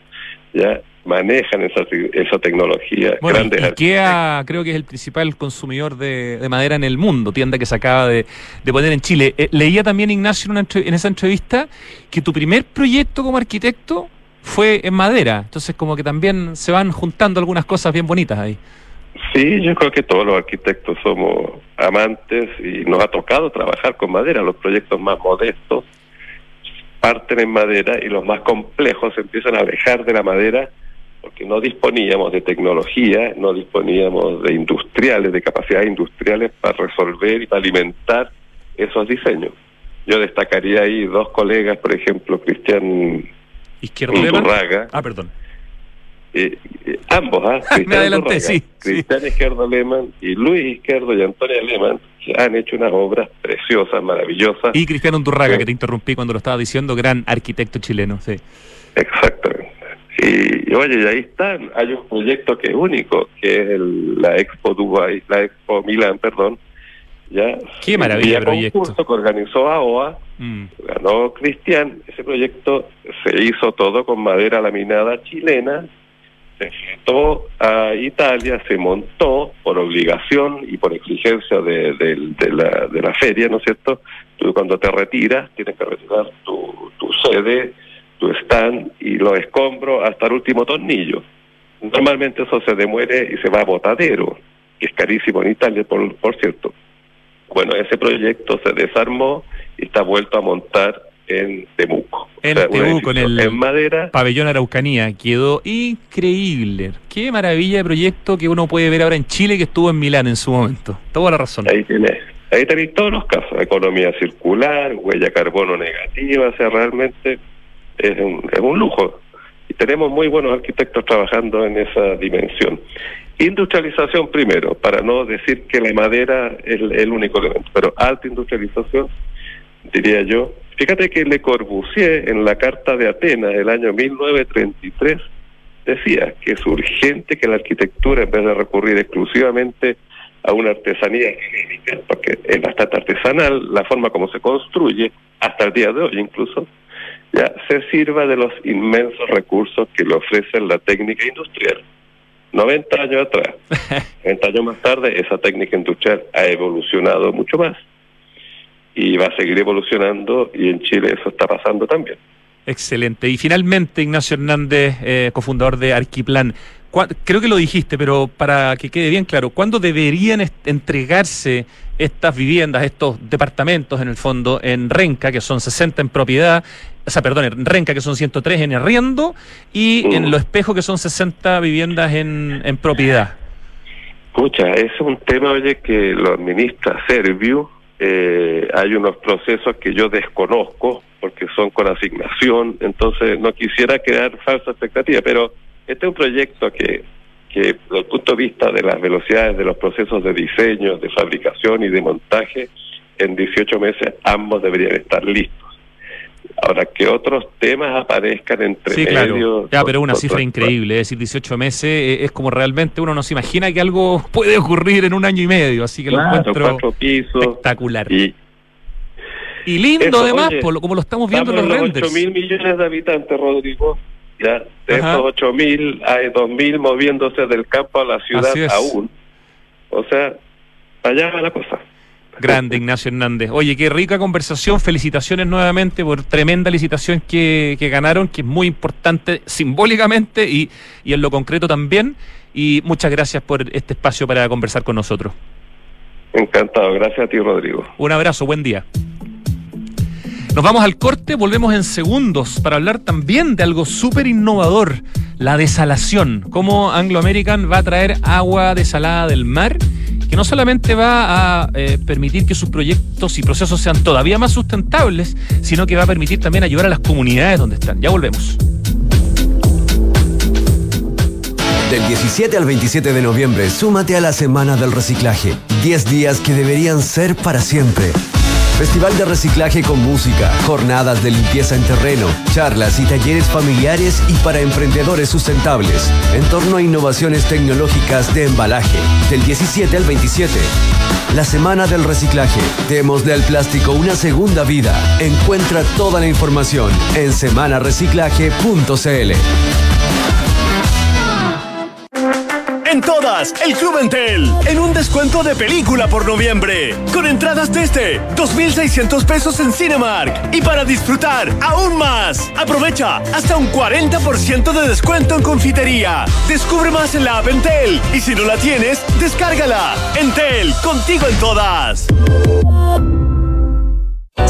¿ya? manejan esa, esa tecnología. Bueno, grandes IKEA creo que es el principal consumidor de, madera en el mundo, tienda que se acaba de, poner en Chile. Eh, leía también, Ignacio, en, en esa entrevista que tu primer proyecto como arquitecto fue en madera, entonces como que también se van juntando algunas cosas bien bonitas ahí. Sí, yo creo que todos los arquitectos somos amantes y nos ha tocado trabajar con madera, los proyectos más modestos parten en madera y los más complejos empiezan a alejar de la madera porque no disponíamos de tecnología, no disponíamos de industriales, de capacidades industriales para resolver y para alimentar esos diseños. Yo destacaría ahí dos colegas, por ejemplo, Cristian Izquierdo Undurraga. Ah, perdón. Eh, eh, ambos, ¿ah? Me adelanté, sí. Cristian Izquierdo Lehmann y Luis Izquierdo y Antonio Lehmann han hecho unas obras preciosas, maravillosas. Y Cristian Undurraga, que te interrumpí cuando lo estaba diciendo, gran arquitecto chileno, sí. Exactamente. Y, oye, y ahí están. Hay un proyecto que es único, que es la Expo Dubai, la Expo Milán, perdón. Ya. Qué maravilla el concurso que organizó AOA, mm. ganó Cristian. Ese proyecto se hizo todo con madera laminada chilena. Se a Italia, se montó por obligación y por exigencia de, la, feria, ¿no es cierto? Tú cuando te retiras, tienes que retirar tu, sede tu stand y lo escombro hasta el último tornillo. Normalmente eso se demuere y se va a botadero, que es carísimo en Italia, por, por cierto. Bueno, ese proyecto se desarmó y está vuelto a montar en Temuco. En Temuco, en el madera. pabellón Araucanía. Quedó increíble. Qué maravilla de proyecto que uno puede ver ahora en Chile que estuvo en Milán en su momento. Toda la razón. Ahí tenés. Ahí tenéis todos los casos. Economía circular, huella carbono negativa, o sea, realmente es un, es un lujo. Y tenemos muy buenos arquitectos trabajando en esa dimensión. Industrialización primero, para no decir que la madera es el, único elemento, pero alta industrialización, diría yo. Fíjate que Le Corbusier en la Carta de Atenas del año 1933 decía que es urgente que la arquitectura, en vez de recurrir exclusivamente a una artesanía porque es bastante artesanal la forma como se construye, hasta el día de hoy incluso, ya se sirva de los inmensos recursos que le ofrece la técnica industrial. 90 años atrás, 90 años más tarde, esa técnica industrial ha evolucionado mucho más y va a seguir evolucionando y en Chile eso está pasando también. Excelente. Y finalmente, Ignacio Hernández, eh, cofundador de Arquiplan. Creo que lo dijiste, pero para que quede bien claro, ¿cuándo deberían entregarse estas viviendas, estos departamentos en el fondo, en Renca, que son 60 en propiedad, o sea, perdón, en Renca, que son 103 en arriendo, y en Lo Espejo, que son 60 viviendas en, en propiedad? Escucha, es un tema, oye, que lo administra Servio. Eh, hay unos procesos que yo desconozco porque son con asignación, entonces no quisiera crear falsa expectativa, pero este es un proyecto que, que desde el punto de vista de las velocidades de los procesos de diseño, de fabricación y de montaje, en 18 meses ambos deberían estar listos. Ahora, que otros temas aparezcan entre sí, medio, Ya, pero una cifra increíble, es decir, 18 meses eh, es como realmente uno no se imagina que algo puede ocurrir en un año y medio, así que lo encuentro espectacular. Y, y lindo además, por lo, como lo estamos viendo en los, los renders. 8 mil millones de habitantes, Rodrigo. Ya, de esos 8 mil hay 2 mil moviéndose del campo a la ciudad aún. O sea, allá va la cosa. Grande, Ignacio Hernández. Oye, qué rica conversación. Felicitaciones nuevamente por tremenda licitación que, que ganaron, que es muy importante simbólicamente y, y en lo concreto también. Y muchas gracias por este espacio para conversar con nosotros. Encantado. Gracias a ti, Rodrigo. Un abrazo. Buen día. Nos vamos al corte, volvemos en segundos para hablar también de algo súper innovador, la desalación. Cómo Anglo American va a traer agua desalada del mar, que no solamente va a eh, permitir que sus proyectos y procesos sean todavía más sustentables, sino que va a permitir también ayudar a las comunidades donde están. Ya volvemos. Del 17 al 27 de noviembre, súmate a la Semana del Reciclaje. 10 días que deberían ser para siempre. Festival de reciclaje con música, jornadas de limpieza en terreno, charlas y talleres familiares y para emprendedores sustentables, en torno a innovaciones tecnológicas de embalaje, del 17 al 27. La Semana del Reciclaje. Démosle al plástico una segunda vida. Encuentra toda la información en semanareciclaje.cl. En todas, el Club Entel. En un descuento de película por noviembre. Con entradas desde 2.600 pesos en Cinemark. Y para disfrutar aún más, aprovecha hasta un 40% de descuento en confitería. Descubre más en la app Entel. Y si no la tienes, descárgala. Entel, contigo en todas.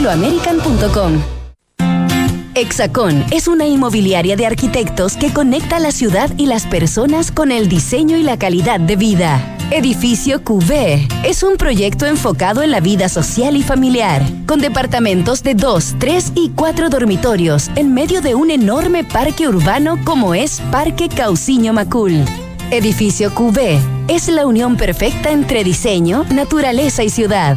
angloamerican.com. Hexacón es una inmobiliaria de arquitectos que conecta la ciudad y las personas con el diseño y la calidad de vida. Edificio QV es un proyecto enfocado en la vida social y familiar, con departamentos de 2, 3 y 4 dormitorios en medio de un enorme parque urbano como es Parque Cauciño Macul. Edificio QV es la unión perfecta entre diseño, naturaleza y ciudad.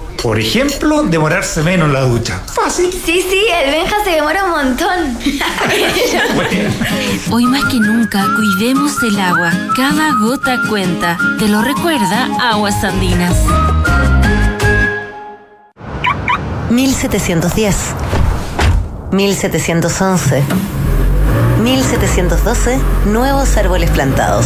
Por ejemplo, demorarse menos en la ducha. Fácil. Sí, sí, el Benja se demora un montón. Hoy más que nunca, cuidemos el agua. Cada gota cuenta. Te lo recuerda Aguas Andinas. 1710. 1711. 1712. Nuevos árboles plantados.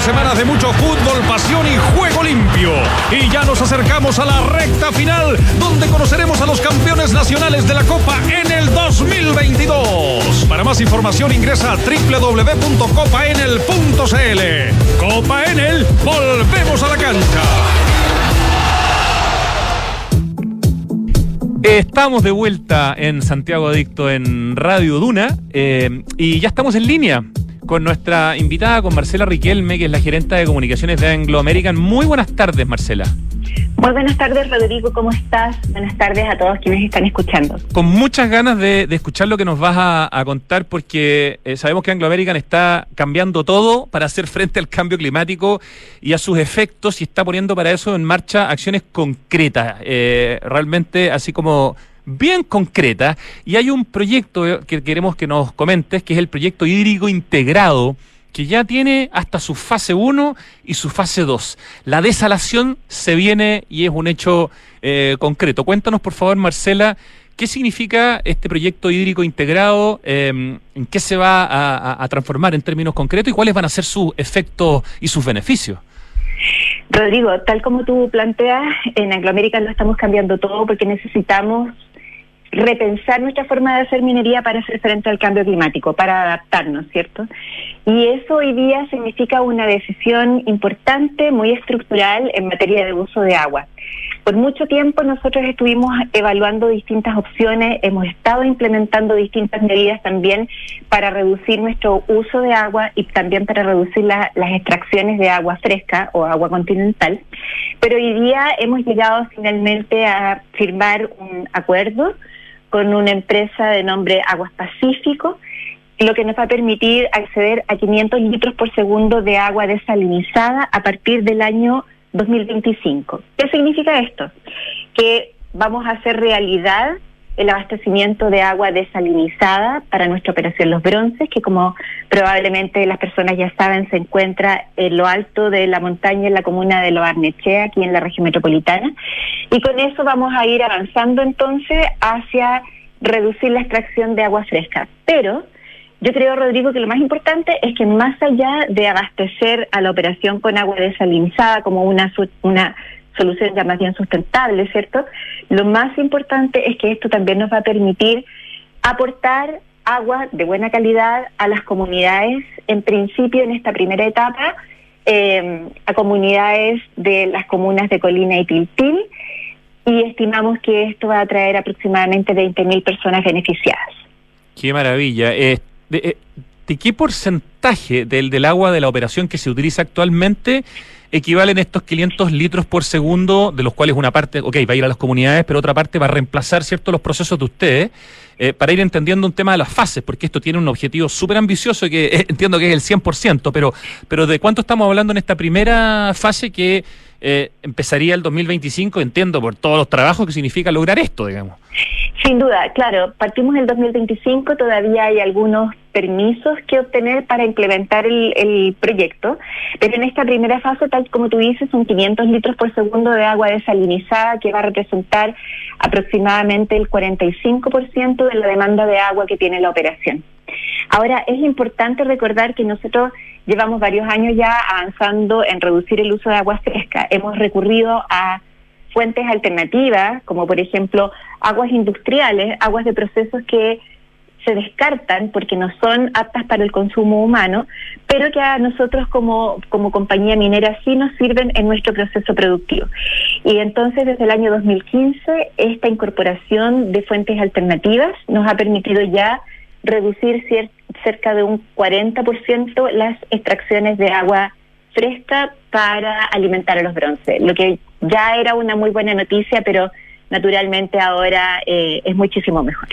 Semanas de mucho fútbol, pasión y juego limpio Y ya nos acercamos a la recta final, donde conoceremos a los campeones nacionales de la Copa en el 2022. Para más información ingresa a www.copaenel.cl. Copa Enel, volvemos a la cancha. Estamos de vuelta en Santiago Adicto en Radio Duna eh, y ya estamos en línea con nuestra invitada, con Marcela Riquelme, que es la gerente de comunicaciones de Anglo American. Muy buenas tardes, Marcela. Muy buenas tardes, Rodrigo, ¿cómo estás? Buenas tardes a todos quienes están escuchando. Con muchas ganas de, escuchar lo que nos vas a, contar, porque eh, sabemos que Anglo American está cambiando todo para hacer frente al cambio climático y a sus efectos y está poniendo para eso en marcha acciones concretas, eh, realmente así como bien concreta y hay un proyecto que queremos que nos comentes, que es el proyecto hídrico integrado, que ya tiene hasta su fase 1 y su fase 2. La desalación se viene y es un hecho eh, concreto. Cuéntanos, por favor, Marcela, ¿qué significa este proyecto hídrico integrado? Em, ¿En qué se va a, a transformar en términos concretos y cuáles van a ser sus efectos y sus beneficios? Rodrigo, tal como tú planteas, en Anglo American lo estamos cambiando todo porque necesitamos repensar nuestra forma de hacer minería para hacer frente al cambio climático, para adaptarnos, ¿cierto? Y eso hoy día significa una decisión importante, muy estructural en materia de uso de agua. Por mucho tiempo nosotros estuvimos evaluando distintas opciones, hemos estado implementando distintas medidas también para reducir nuestro uso de agua y también para reducir las extracciones de agua fresca o agua continental. Pero hoy día hemos llegado finalmente a firmar un acuerdo con una empresa de nombre Aguas Pacífico, lo que nos va a permitir acceder a 500 litros por segundo de agua desalinizada a partir del año 2025. ¿Qué significa esto? Que vamos a hacer realidad el abastecimiento de agua desalinizada para nuestra operación Los Bronces, que como probablemente las personas ya saben, se encuentra en lo alto de la montaña en la comuna de Lo Arnechea, aquí en la región metropolitana. Y con eso vamos a ir avanzando entonces hacia reducir la extracción de agua fresca. Pero yo creo, Rodrigo, que lo más importante es que más allá de abastecer a la operación con agua desalinizada como una, una solución ya más bien sustentable, ¿cierto? Lo más importante es que esto también nos va a permitir aportar agua de buena calidad a las comunidades, en principio en esta primera etapa, eh, a comunidades de las comunas de Colina y Tiltil, y estimamos que esto va a traer aproximadamente 20.000 personas beneficiadas. Qué maravilla. Eh, de, eh, qué porcentaje del, del agua de la operación que se utiliza actualmente equivalen estos 500 litros por segundo, de los cuales una parte, ok, va a ir a las comunidades, pero otra parte va a reemplazar, ¿cierto?, los procesos de ustedes, eh, para ir entendiendo un tema de las fases, porque esto tiene un objetivo súper ambicioso que entiendo que es el 100%, pero, pero ¿de cuánto estamos hablando en esta primera fase que eh, empezaría el 2025, entiendo, por todos los trabajos que significa lograr esto, digamos. Sin duda, claro, partimos el 2025, todavía hay algunos permisos que obtener para implementar el, proyecto, pero en esta primera fase, tal como tú dices, son 500 litros por segundo de agua desalinizada que va a representar aproximadamente el 45% de la demanda de agua que tiene la operación. Ahora, es importante recordar que nosotros llevamos varios años ya avanzando en reducir el uso de agua fresca. Hemos recurrido a fuentes alternativas, como por ejemplo aguas industriales, aguas de procesos que se descartan porque no son aptas para el consumo humano, pero que a nosotros como, como compañía minera sí nos sirven en nuestro proceso productivo. Y entonces desde el año 2015 esta incorporación de fuentes alternativas nos ha permitido ya reducir cerca de un 40% las extracciones de agua fresca para alimentar a los bronces, lo que ya era una muy buena noticia, pero naturalmente ahora eh, es muchísimo mejor.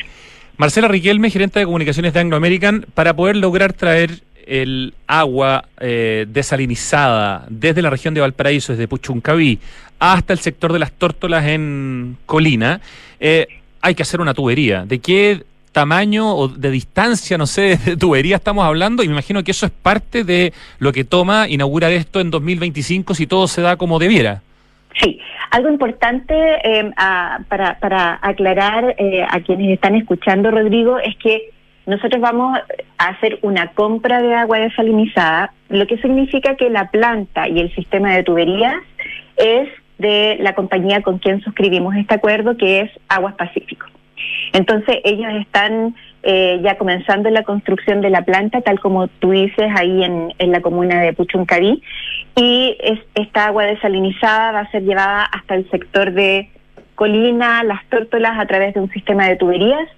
Marcela Riquelme, gerente de comunicaciones de Anglo American, para poder lograr traer el agua eh, desalinizada desde la región de Valparaíso, desde Puchuncaví, hasta el sector de las tórtolas en Colina, eh, hay que hacer una tubería. ¿De qué tamaño o de distancia, no sé, de tubería estamos hablando? Y me imagino que eso es parte de lo que toma inaugurar esto en 2025 si todo se da como debiera. Sí, algo importante eh, para, para, aclarar eh, a quienes están escuchando, Rodrigo, es que nosotros vamos a hacer una compra de agua desalinizada, lo que significa que la planta y el sistema de tuberías es de la compañía con quien suscribimos este acuerdo, que es Aguas Pacífico. Entonces ellos están eh, ya comenzando la construcción de la planta, tal como tú dices, ahí en, la comuna de Puchuncaví, y es, esta agua desalinizada va a ser llevada hasta el sector de Colina, Las Tórtolas, a través de un sistema de tuberías,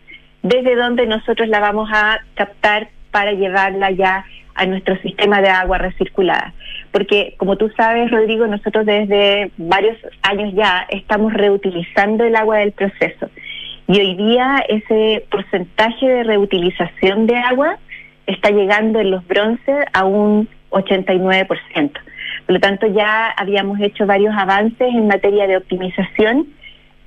desde donde nosotros la vamos a captar para llevarla ya a nuestro sistema de agua recirculada. Porque, como tú sabes, Rodrigo, nosotros desde varios años ya estamos reutilizando el agua del proceso. Y hoy día ese porcentaje de reutilización de agua está llegando en los bronces a un 89%. Por lo tanto, ya habíamos hecho varios avances en materia de optimización,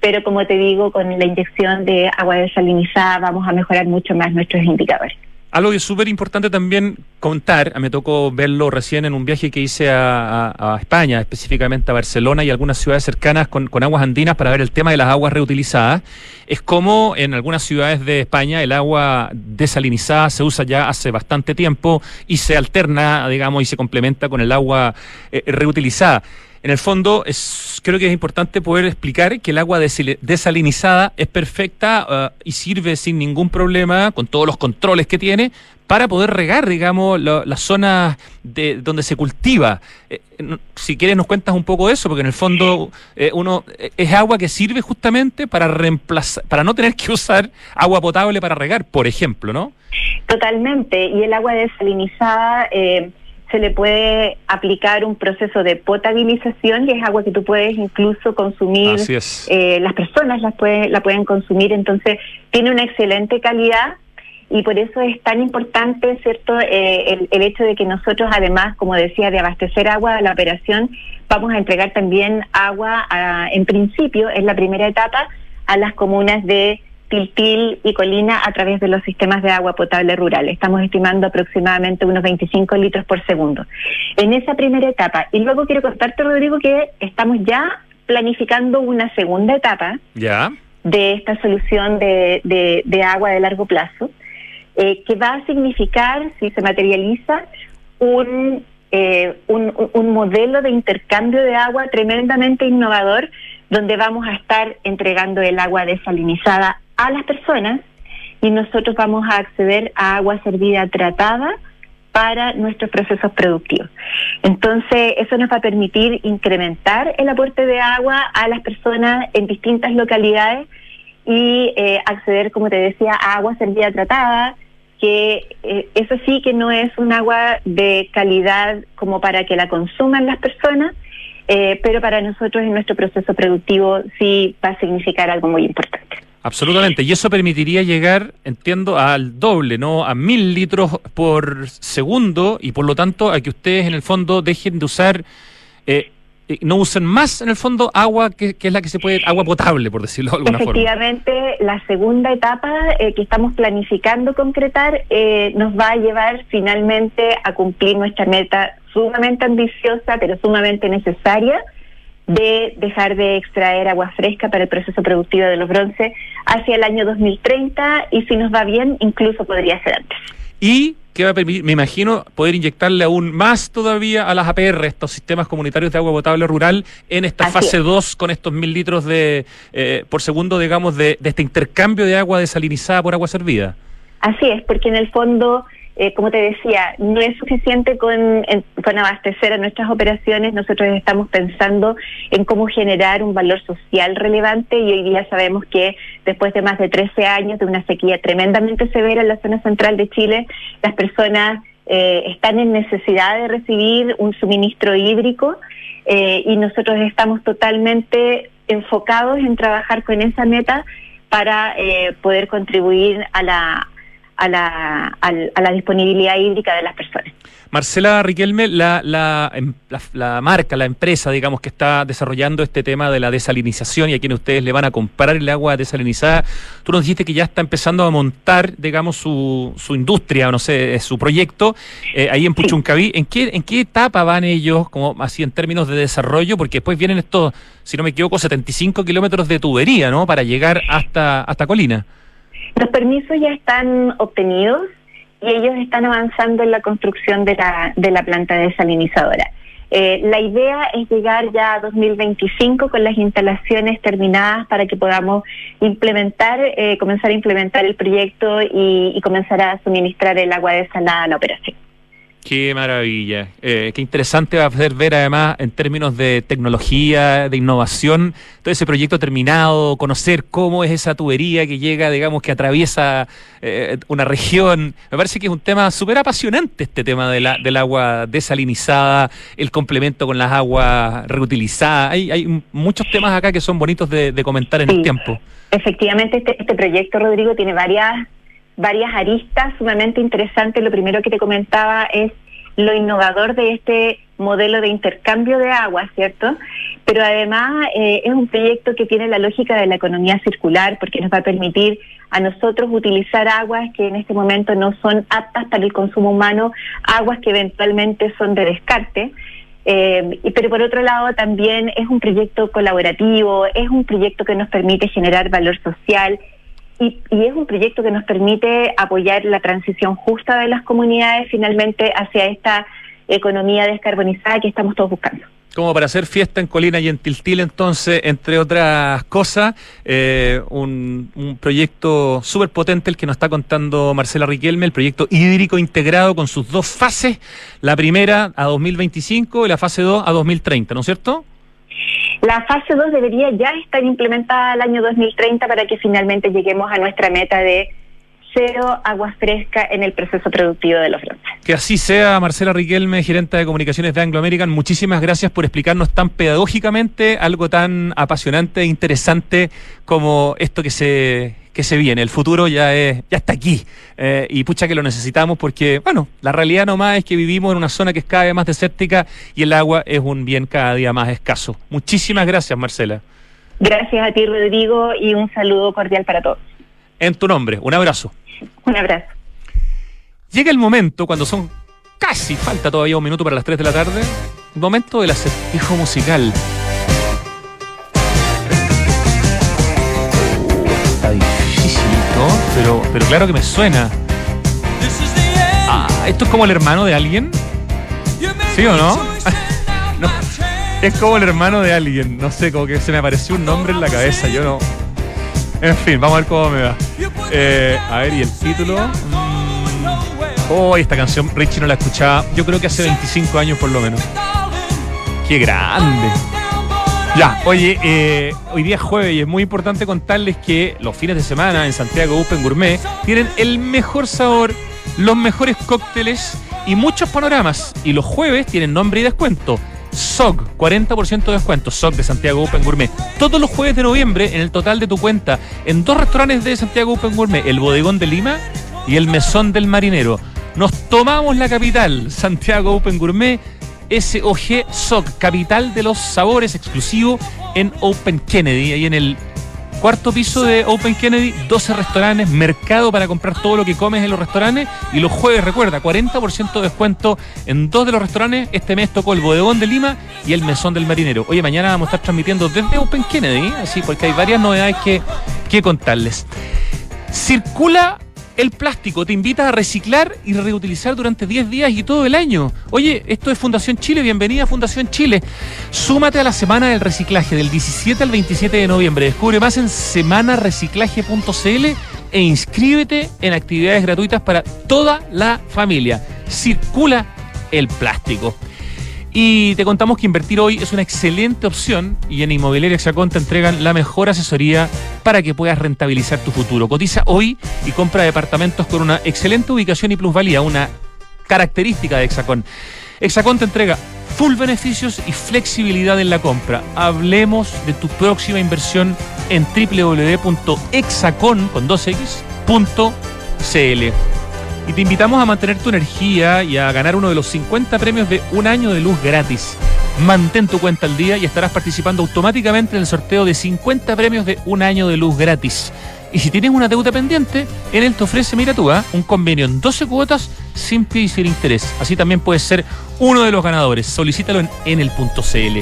pero como te digo, con la inyección de agua desalinizada vamos a mejorar mucho más nuestros indicadores. Algo que es súper importante también contar, me tocó verlo recién en un viaje que hice a, España, específicamente a Barcelona y algunas ciudades cercanas con, aguas andinas para ver el tema de las aguas reutilizadas, es como en algunas ciudades de España el agua desalinizada se usa ya hace bastante tiempo y se alterna, digamos, y se complementa con el agua eh, reutilizada. En el fondo, es, creo que es importante poder explicar que el agua desalinizada es perfecta uh, y sirve sin ningún problema, con todos los controles que tiene, para poder regar, digamos, las zonas de donde se cultiva. Eh, si quieres nos cuentas un poco de eso, porque en el fondo eh, uno eh, es agua que sirve justamente para reemplazar, para no tener que usar agua potable para regar, por ejemplo, ¿no? Totalmente. Y el agua desalinizada se le puede aplicar un proceso de potabilización y es agua que tú puedes incluso consumir, eh, las personas las pueden, la pueden consumir, entonces tiene una excelente calidad y por eso es tan importante, ¿cierto?, eh, el, hecho de que nosotros, además, como decía, de abastecer agua a la operación, vamos a entregar también agua, en principio, es la primera etapa, a las comunas de Tiltil y Colina a través de los sistemas de agua potable rural. Estamos estimando aproximadamente unos 25 litros por segundo. En esa primera etapa, y luego quiero contarte, Rodrigo, que estamos ya planificando una segunda etapa de esta solución de, agua de largo plazo, eh, que va a significar, si se materializa, un, eh, un, un modelo de intercambio de agua tremendamente innovador donde vamos a estar entregando el agua desalinizada a las personas y nosotros vamos a acceder a agua servida tratada para nuestros procesos productivos. Entonces, eso nos va a permitir incrementar el aporte de agua a las personas en distintas localidades y eh, acceder, como te decía, a agua servida tratada, que eh, eso sí que no es un agua de calidad como para que la consuman las personas, eh, pero para nosotros en nuestro proceso productivo sí va a significar algo muy importante. Absolutamente, y eso permitiría llegar, entiendo, al doble, ¿no? A mil litros por segundo y por lo tanto a que ustedes en el fondo dejen de usar, eh, eh no usen más en el fondo agua que, es la que se puede, agua potable, por decirlo de alguna forma. Efectivamente, la segunda etapa eh, que estamos planificando concretar eh, nos va a llevar finalmente a cumplir nuestra meta sumamente ambiciosa, pero sumamente necesaria de dejar de extraer agua fresca para el proceso productivo de los bronces hacia el año 2030 y si nos va bien, incluso podría ser antes. Y que va a permitir, me imagino, poder inyectarle aún más todavía a las APR, estos sistemas comunitarios de agua potable rural, en esta fase 2 con estos mil litros de eh, por segundo, digamos, de, de este intercambio de agua desalinizada por agua servida. Así es, porque en el fondo eh, como te decía, no es suficiente con, abastecer a nuestras operaciones, nosotros estamos pensando en cómo generar un valor social relevante y hoy día sabemos que después de más de 13 años de una sequía tremendamente severa en la zona central de Chile, las personas eh, están en necesidad de recibir un suministro hídrico eh, y nosotros estamos totalmente enfocados en trabajar con esa meta para poder contribuir a la a la, a la disponibilidad hídrica de las personas. Marcela Riquelme, la, la, em, la, marca, la empresa, digamos, que está desarrollando este tema de la desalinización y a quien ustedes le van a comprar el agua desalinizada, tú nos dijiste que ya está empezando a montar, digamos, su, su industria, no sé, su proyecto eh, ahí en Puchuncaví. ¿En qué, ¿En qué etapa van ellos, como así en términos de desarrollo? Porque después vienen estos, si no me equivoco, 75 kilómetros de tubería, ¿no? Para llegar hasta, hasta Colina. Los permisos ya están obtenidos y ellos están avanzando en la construcción de la, de la planta desalinizadora. Eh, la idea es llegar ya a 2025 con las instalaciones terminadas para que podamos implementar, eh, comenzar a implementar el proyecto y, comenzar a suministrar el agua desalada a la operación. Qué maravilla. Eh, qué interesante va a ser ver además en términos de tecnología, de innovación, todo ese proyecto terminado, conocer cómo es esa tubería que llega, digamos, que atraviesa eh, una región. Me parece que es un tema súper apasionante este tema de la, del agua desalinizada, el complemento con las aguas reutilizadas. Hay, hay muchos temas acá que son bonitos de, de comentar en Sí. el tiempo. Efectivamente, este, este proyecto, Rodrigo, tiene varias, varias aristas sumamente interesantes. Lo primero que te comentaba es lo innovador de este modelo de intercambio de agua, ¿cierto? Pero además eh, es un proyecto que tiene la lógica de la economía circular porque nos va a permitir a nosotros utilizar aguas que en este momento no son aptas para el consumo humano, aguas que eventualmente son de descarte. Eh, pero por otro lado también es un proyecto colaborativo, es un proyecto que nos permite generar valor social y, y es un proyecto que nos permite apoyar la transición justa de las comunidades finalmente hacia esta economía descarbonizada que estamos todos buscando. Como para hacer fiesta en Colina y en Tiltil, entonces, entre otras cosas, eh, un, un proyecto súper potente el que nos está contando Marcela Riquelme, el proyecto hídrico integrado con sus dos fases, la primera a 2025 y la fase 2 a 2030, ¿no es cierto? La fase 2 debería ya estar implementada al año 2030 para que finalmente lleguemos a nuestra meta de cero agua fresca en el proceso productivo de los brotes. Que así sea, Marcela Riquelme, gerente de comunicaciones de Anglo American. Muchísimas gracias por explicarnos tan pedagógicamente algo tan apasionante e interesante como esto que se, que se viene. El futuro ya, es, ya está aquí. Eh, y pucha que lo necesitamos porque, bueno, la realidad nomás es que vivimos en una zona que es cada vez más desértica y el agua es un bien cada día más escaso. Muchísimas gracias, Marcela. Gracias a ti, Rodrigo, y un saludo cordial para todos. En tu nombre, un abrazo. Un abrazo. Llega el momento cuando son casi, falta todavía un minuto para las 3 de la tarde, el momento del acertijo musical. Pero, pero claro que me suena. Ah, ¿esto es como el hermano de alguien? ¿Sí o no? no? Es como el hermano de alguien. No sé, como que se me apareció un nombre en la cabeza. Yo no. En fin, vamos a ver cómo me va. Eh, a ver, ¿y el título? Mm. Oh, esta canción Richie no la escuchaba. Yo creo que hace 25 años por lo menos. ¡Qué grande! Ya, oye, eh, hoy día es jueves y es muy importante contarles que los fines de semana en Santiago Open Gourmet tienen el mejor sabor, los mejores cócteles y muchos panoramas. Y los jueves tienen nombre y descuento. SOG, 40% de descuento. SOG de Santiago Open Gourmet. Todos los jueves de noviembre en el total de tu cuenta en dos restaurantes de Santiago Open Gourmet, el Bodegón de Lima y el Mesón del Marinero. Nos tomamos la capital, Santiago Open Gourmet. SOG SOC, capital de los sabores exclusivo en Open Kennedy, ahí en el cuarto piso de Open Kennedy, 12 restaurantes, mercado para comprar todo lo que comes en los restaurantes y los jueves, recuerda, 40% de descuento en dos de los restaurantes. Este mes tocó el Bodegón de Lima y el Mesón del Marinero. Oye, mañana vamos a estar transmitiendo desde Open Kennedy, así porque hay varias novedades que, que contarles. Circula el plástico, te invita a reciclar y reutilizar durante 10 días y todo el año. Oye, esto es Fundación Chile, bienvenida a Fundación Chile. Súmate a la Semana del Reciclaje del 17 al 27 de noviembre. Descubre más en semanareciclaje.cl e inscríbete en actividades gratuitas para toda la familia. Circula el plástico. Y te contamos que invertir hoy es una excelente opción y en Inmobiliaria Hexacón te entregan la mejor asesoría para que puedas rentabilizar tu futuro. Cotiza hoy y compra departamentos con una excelente ubicación y plusvalía, una característica de Hexacón. Hexacón te entrega full beneficios y flexibilidad en la compra. Hablemos de tu próxima inversión en www.hexacon con 2x.cl. Y te invitamos a mantener tu energía y a ganar uno de los 50 premios de un año de luz gratis. Mantén tu cuenta al día y estarás participando automáticamente en el sorteo de 50 premios de un año de luz gratis. Y si tienes una deuda pendiente, en te ofrece, mira tú, ¿ah? un convenio en 12 cuotas sin pie y sin interés. Así también puedes ser uno de los ganadores. Solicítalo en enel.cl.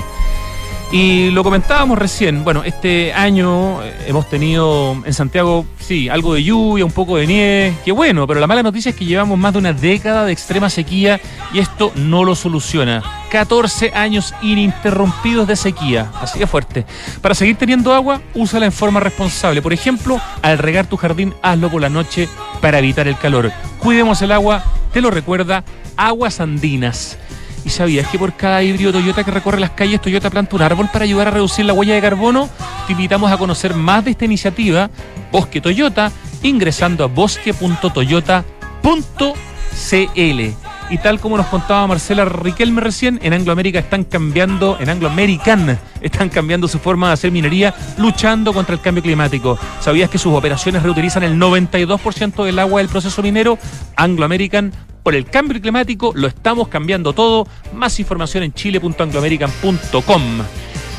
Y lo comentábamos recién, bueno, este año eh, hemos tenido en Santiago, sí, algo de lluvia, un poco de nieve, qué bueno, pero la mala noticia es que llevamos más de una década de extrema sequía y esto no lo soluciona. 14 años ininterrumpidos de sequía, así de fuerte. Para seguir teniendo agua, úsala en forma responsable. Por ejemplo, al regar tu jardín, hazlo por la noche para evitar el calor. Cuidemos el agua, te lo recuerda, Aguas Andinas. ¿Y sabías que por cada híbrido Toyota que recorre las calles, Toyota planta un árbol para ayudar a reducir la huella de carbono? Te invitamos a conocer más de esta iniciativa, Bosque Toyota, ingresando a bosque.toyota.cl. Y tal como nos contaba Marcela Riquelme recién, en Anglo América están cambiando, en Anglo American, están cambiando su forma de hacer minería, luchando contra el cambio climático. ¿Sabías que sus operaciones reutilizan el 92% del agua del proceso minero? Anglo American, por el cambio climático, lo estamos cambiando todo. Más información en chile.angloamerican.com.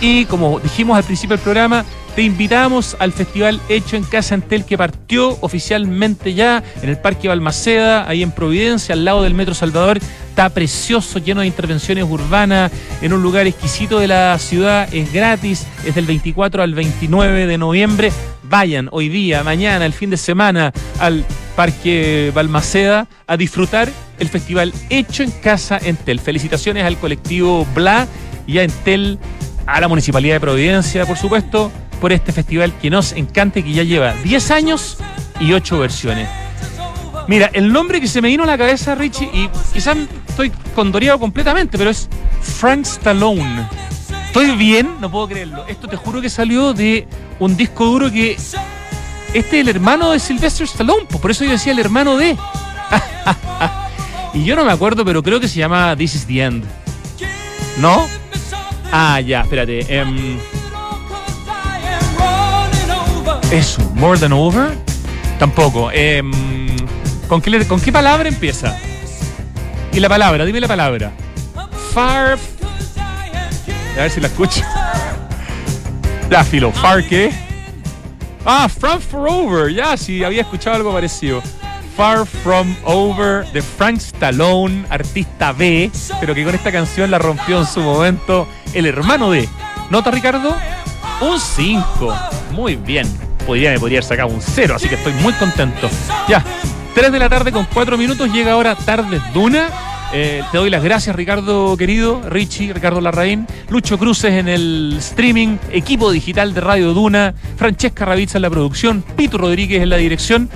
Y como dijimos al principio del programa, te invitamos al festival Hecho en Casa Antel que partió oficialmente ya en el Parque Balmaceda, ahí en Providencia, al lado del Metro Salvador. Está precioso, lleno de intervenciones urbanas, en un lugar exquisito de la ciudad. Es gratis, es del 24 al 29 de noviembre. Vayan hoy día, mañana, el fin de semana al Parque Balmaceda a disfrutar el festival Hecho en Casa Entel. Felicitaciones al colectivo Bla y a Entel, a la Municipalidad de Providencia, por supuesto por este festival que nos encanta y que ya lleva 10 años y 8 versiones. Mira, el nombre que se me vino a la cabeza, Richie, y quizás estoy condoreado completamente, pero es Frank Stallone. ¿Estoy bien? No puedo creerlo. Esto te juro que salió de un disco duro que. Este es el hermano de Sylvester Stallone, por eso yo decía el hermano de. y yo no me acuerdo, pero creo que se llama This is the End. ¿No? Ah, ya, espérate. Um, eso, More Than Over. Tampoco. Eh, ¿con, qué ¿Con qué palabra empieza? Y la palabra, dime la palabra. Far. A ver si la escucho. Ya, filo. Far qué? Ah, From For Over. Ya, sí, había escuchado algo parecido. Far From Over de Frank Stallone, artista B, pero que con esta canción la rompió en su momento el hermano de. ¿Nota, Ricardo? Un 5. Muy bien podría, me podría sacado un cero, así que estoy muy contento. Ya, 3 de la tarde con 4 minutos, llega ahora Tardes Duna. Eh, te doy las gracias, Ricardo querido, Richie, Ricardo Larraín, Lucho Cruces en el streaming, equipo digital de Radio Duna, Francesca Ravizza en la producción, Pito Rodríguez en la dirección.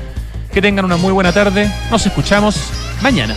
Que tengan una muy buena tarde. Nos escuchamos mañana.